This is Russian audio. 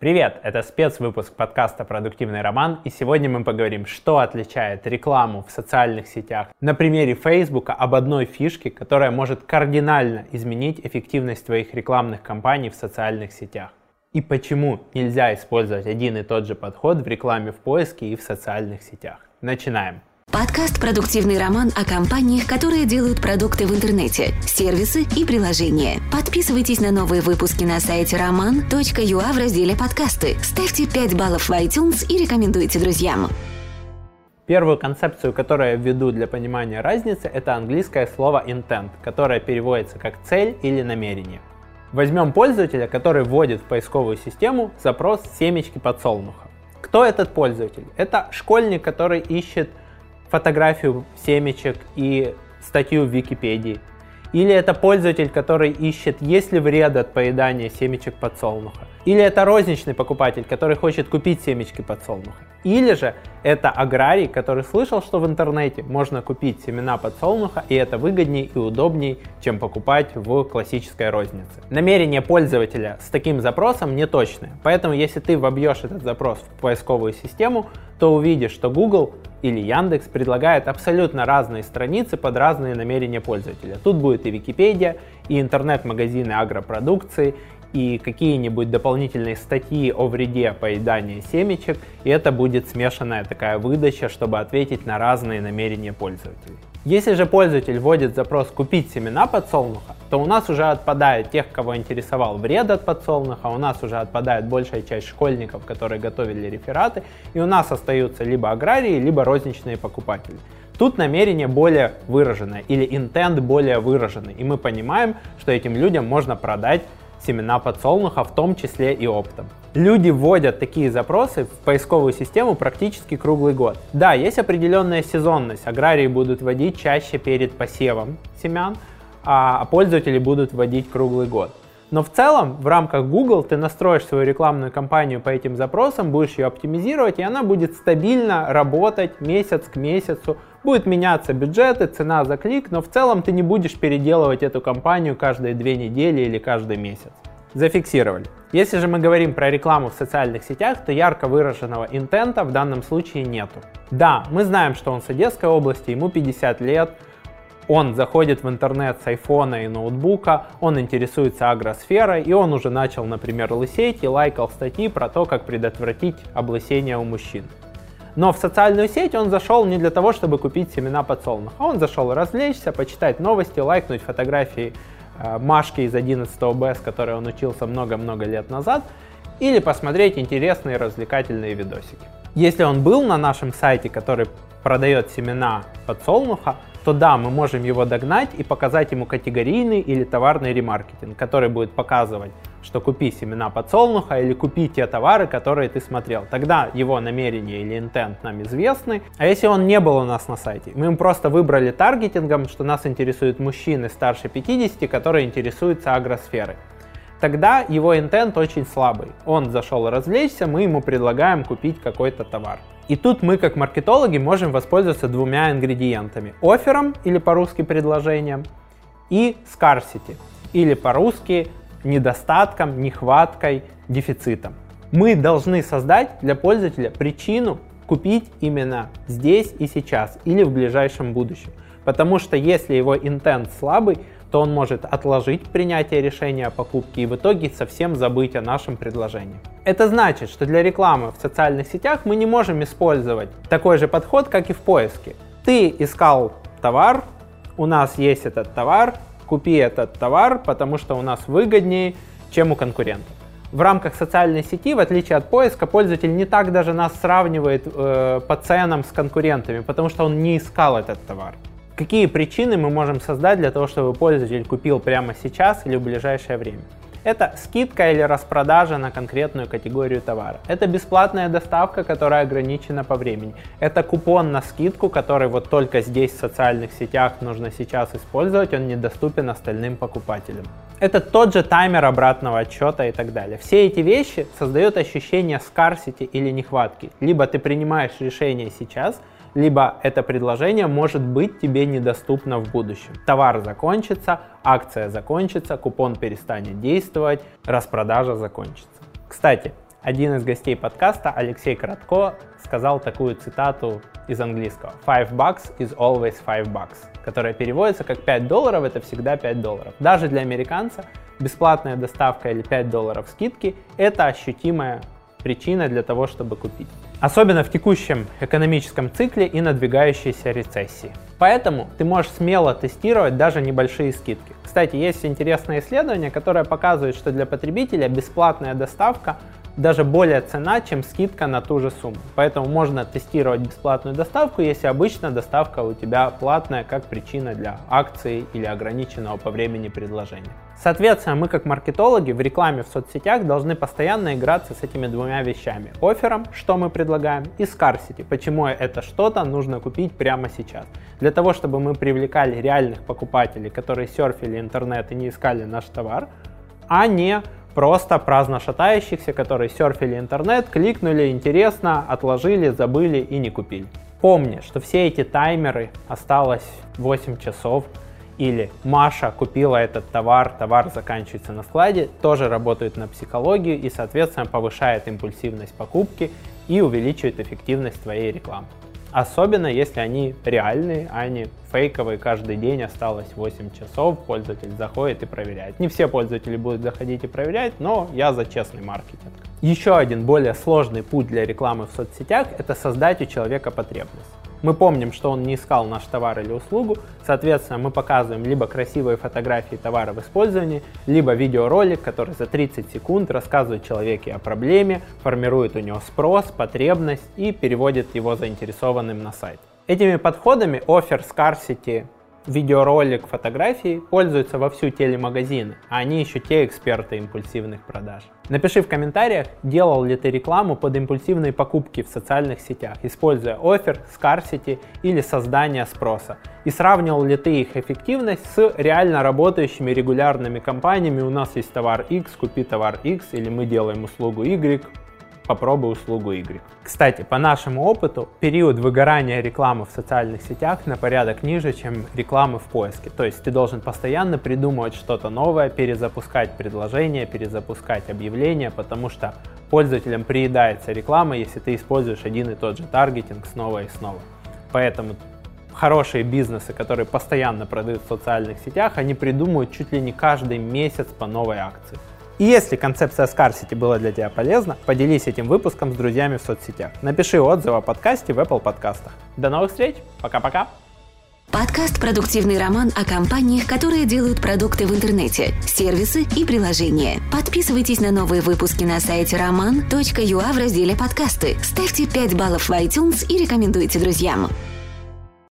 Привет, это спецвыпуск подкаста «Продуктивный роман», и сегодня мы поговорим, что отличает рекламу в социальных сетях на примере Facebook об одной фишке, которая может кардинально изменить эффективность твоих рекламных кампаний в социальных сетях. И почему нельзя использовать один и тот же подход в рекламе в поиске и в социальных сетях. Начинаем. Подкаст «Продуктивный роман» о компаниях, которые делают продукты в интернете, сервисы и приложения. Подписывайтесь на новые выпуски на сайте roman.ua в разделе «Подкасты». Ставьте 5 баллов в iTunes и рекомендуйте друзьям. Первую концепцию, которую я введу для понимания разницы, это английское слово intent, которое переводится как цель или намерение. Возьмем пользователя, который вводит в поисковую систему запрос семечки подсолнуха. Кто этот пользователь? Это школьник, который ищет фотографию семечек и статью в Википедии. Или это пользователь, который ищет, есть ли вред от поедания семечек подсолнуха. Или это розничный покупатель, который хочет купить семечки подсолнуха. Или же это аграрий, который слышал, что в интернете можно купить семена подсолнуха, и это выгоднее и удобнее, чем покупать в классической рознице. Намерение пользователя с таким запросом не точное, поэтому если ты вобьешь этот запрос в поисковую систему, то увидишь, что Google или Яндекс предлагает абсолютно разные страницы под разные намерения пользователя. Тут будет и Википедия, и интернет-магазины агропродукции, и какие-нибудь дополнительные статьи о вреде поедания семечек, и это будет смешанная такая выдача, чтобы ответить на разные намерения пользователей. Если же пользователь вводит запрос «купить семена подсолнуха», то у нас уже отпадает тех, кого интересовал вред от подсолнуха, у нас уже отпадает большая часть школьников, которые готовили рефераты, и у нас остаются либо аграрии, либо розничные покупатели. Тут намерение более выраженное или интент более выраженный, и мы понимаем, что этим людям можно продать семена подсолнуха, в том числе и оптом. Люди вводят такие запросы в поисковую систему практически круглый год. Да, есть определенная сезонность. Аграрии будут вводить чаще перед посевом семян, а пользователи будут вводить круглый год. Но в целом, в рамках Google ты настроишь свою рекламную кампанию по этим запросам, будешь ее оптимизировать, и она будет стабильно работать месяц к месяцу. Будет меняться бюджеты, цена за клик, но в целом ты не будешь переделывать эту кампанию каждые две недели или каждый месяц. Зафиксировали. Если же мы говорим про рекламу в социальных сетях, то ярко выраженного интента в данном случае нету. Да, мы знаем, что он с Одесской области, ему 50 лет, он заходит в интернет с айфона и ноутбука, он интересуется агросферой, и он уже начал, например, лысеть и лайкал статьи про то, как предотвратить облысение у мужчин. Но в социальную сеть он зашел не для того, чтобы купить семена подсолнуха. Он зашел развлечься, почитать новости, лайкнуть фотографии э, Машки из 11 Б, с которой он учился много-много лет назад, или посмотреть интересные развлекательные видосики. Если он был на нашем сайте, который продает семена подсолнуха, то да, мы можем его догнать и показать ему категорийный или товарный ремаркетинг, который будет показывать, что купи семена подсолнуха или купи те товары, которые ты смотрел. Тогда его намерение или интент нам известны. А если он не был у нас на сайте, мы им просто выбрали таргетингом, что нас интересуют мужчины старше 50, которые интересуются агросферой тогда его интент очень слабый. Он зашел развлечься, мы ему предлагаем купить какой-то товар. И тут мы, как маркетологи, можем воспользоваться двумя ингредиентами. Оффером, или по-русски предложением, и scarcity, или по-русски недостатком, нехваткой, дефицитом. Мы должны создать для пользователя причину купить именно здесь и сейчас, или в ближайшем будущем. Потому что если его интент слабый, то он может отложить принятие решения о покупке и в итоге совсем забыть о нашем предложении. Это значит, что для рекламы в социальных сетях мы не можем использовать такой же подход, как и в поиске. Ты искал товар, у нас есть этот товар, купи этот товар, потому что у нас выгоднее, чем у конкурентов. В рамках социальной сети, в отличие от поиска, пользователь не так даже нас сравнивает э, по ценам с конкурентами, потому что он не искал этот товар. Какие причины мы можем создать для того, чтобы пользователь купил прямо сейчас или в ближайшее время? Это скидка или распродажа на конкретную категорию товара. Это бесплатная доставка, которая ограничена по времени. Это купон на скидку, который вот только здесь в социальных сетях нужно сейчас использовать, он недоступен остальным покупателям. Это тот же таймер обратного отчета и так далее. Все эти вещи создают ощущение scarcity или нехватки. Либо ты принимаешь решение сейчас, либо это предложение может быть тебе недоступно в будущем. Товар закончится, акция закончится, купон перестанет действовать, распродажа закончится. Кстати, Один из гостей подкаста, Алексей Коротко, сказал такую цитату из английского. Five bucks is always five bucks, которая переводится как 5 долларов это всегда 5 долларов. Даже для американца бесплатная доставка или 5 долларов скидки это ощутимая причина для того, чтобы купить. Особенно в текущем экономическом цикле и надвигающейся рецессии. Поэтому ты можешь смело тестировать даже небольшие скидки. Кстати, есть интересное исследование, которое показывает, что для потребителя бесплатная доставка даже более цена, чем скидка на ту же сумму. Поэтому можно тестировать бесплатную доставку, если обычно доставка у тебя платная, как причина для акции или ограниченного по времени предложения. Соответственно, мы как маркетологи в рекламе в соцсетях должны постоянно играться с этими двумя вещами. Оффером, что мы предлагаем, и scarcity, почему это что-то нужно купить прямо сейчас. Для того, чтобы мы привлекали реальных покупателей, которые серфили интернет и не искали наш товар, а не просто праздно шатающихся, которые серфили интернет, кликнули, интересно, отложили, забыли и не купили. Помни, что все эти таймеры осталось 8 часов, или Маша купила этот товар, товар заканчивается на складе, тоже работают на психологию и, соответственно, повышает импульсивность покупки и увеличивает эффективность твоей рекламы. Особенно если они реальные, а не фейковые. Каждый день осталось 8 часов, пользователь заходит и проверяет. Не все пользователи будут заходить и проверять, но я за честный маркетинг. Еще один более сложный путь для рекламы в соцсетях – это создать у человека потребность. Мы помним, что он не искал наш товар или услугу, соответственно, мы показываем либо красивые фотографии товара в использовании, либо видеоролик, который за 30 секунд рассказывает человеку о проблеме, формирует у него спрос, потребность и переводит его заинтересованным на сайт. Этими подходами Offer Scarcity видеоролик, фотографии пользуются во всю телемагазины, а они еще те эксперты импульсивных продаж. Напиши в комментариях, делал ли ты рекламу под импульсивные покупки в социальных сетях, используя офер, scarcity или создание спроса. И сравнивал ли ты их эффективность с реально работающими регулярными компаниями. У нас есть товар X, купи товар X, или мы делаем услугу Y, попробуй услугу Y. Кстати, по нашему опыту, период выгорания рекламы в социальных сетях на порядок ниже, чем рекламы в поиске. То есть ты должен постоянно придумывать что-то новое, перезапускать предложения, перезапускать объявления, потому что пользователям приедается реклама, если ты используешь один и тот же таргетинг снова и снова. Поэтому хорошие бизнесы, которые постоянно продают в социальных сетях, они придумывают чуть ли не каждый месяц по новой акции. И если концепция Scarcity была для тебя полезна, поделись этим выпуском с друзьями в соцсетях. Напиши отзыв о подкасте в Apple подкастах. До новых встреч. Пока-пока. Подкаст «Продуктивный роман» о компаниях, которые делают продукты в интернете, сервисы и приложения. Подписывайтесь на новые выпуски на сайте roman.ua в разделе «Подкасты». Ставьте 5 баллов в iTunes и рекомендуйте друзьям.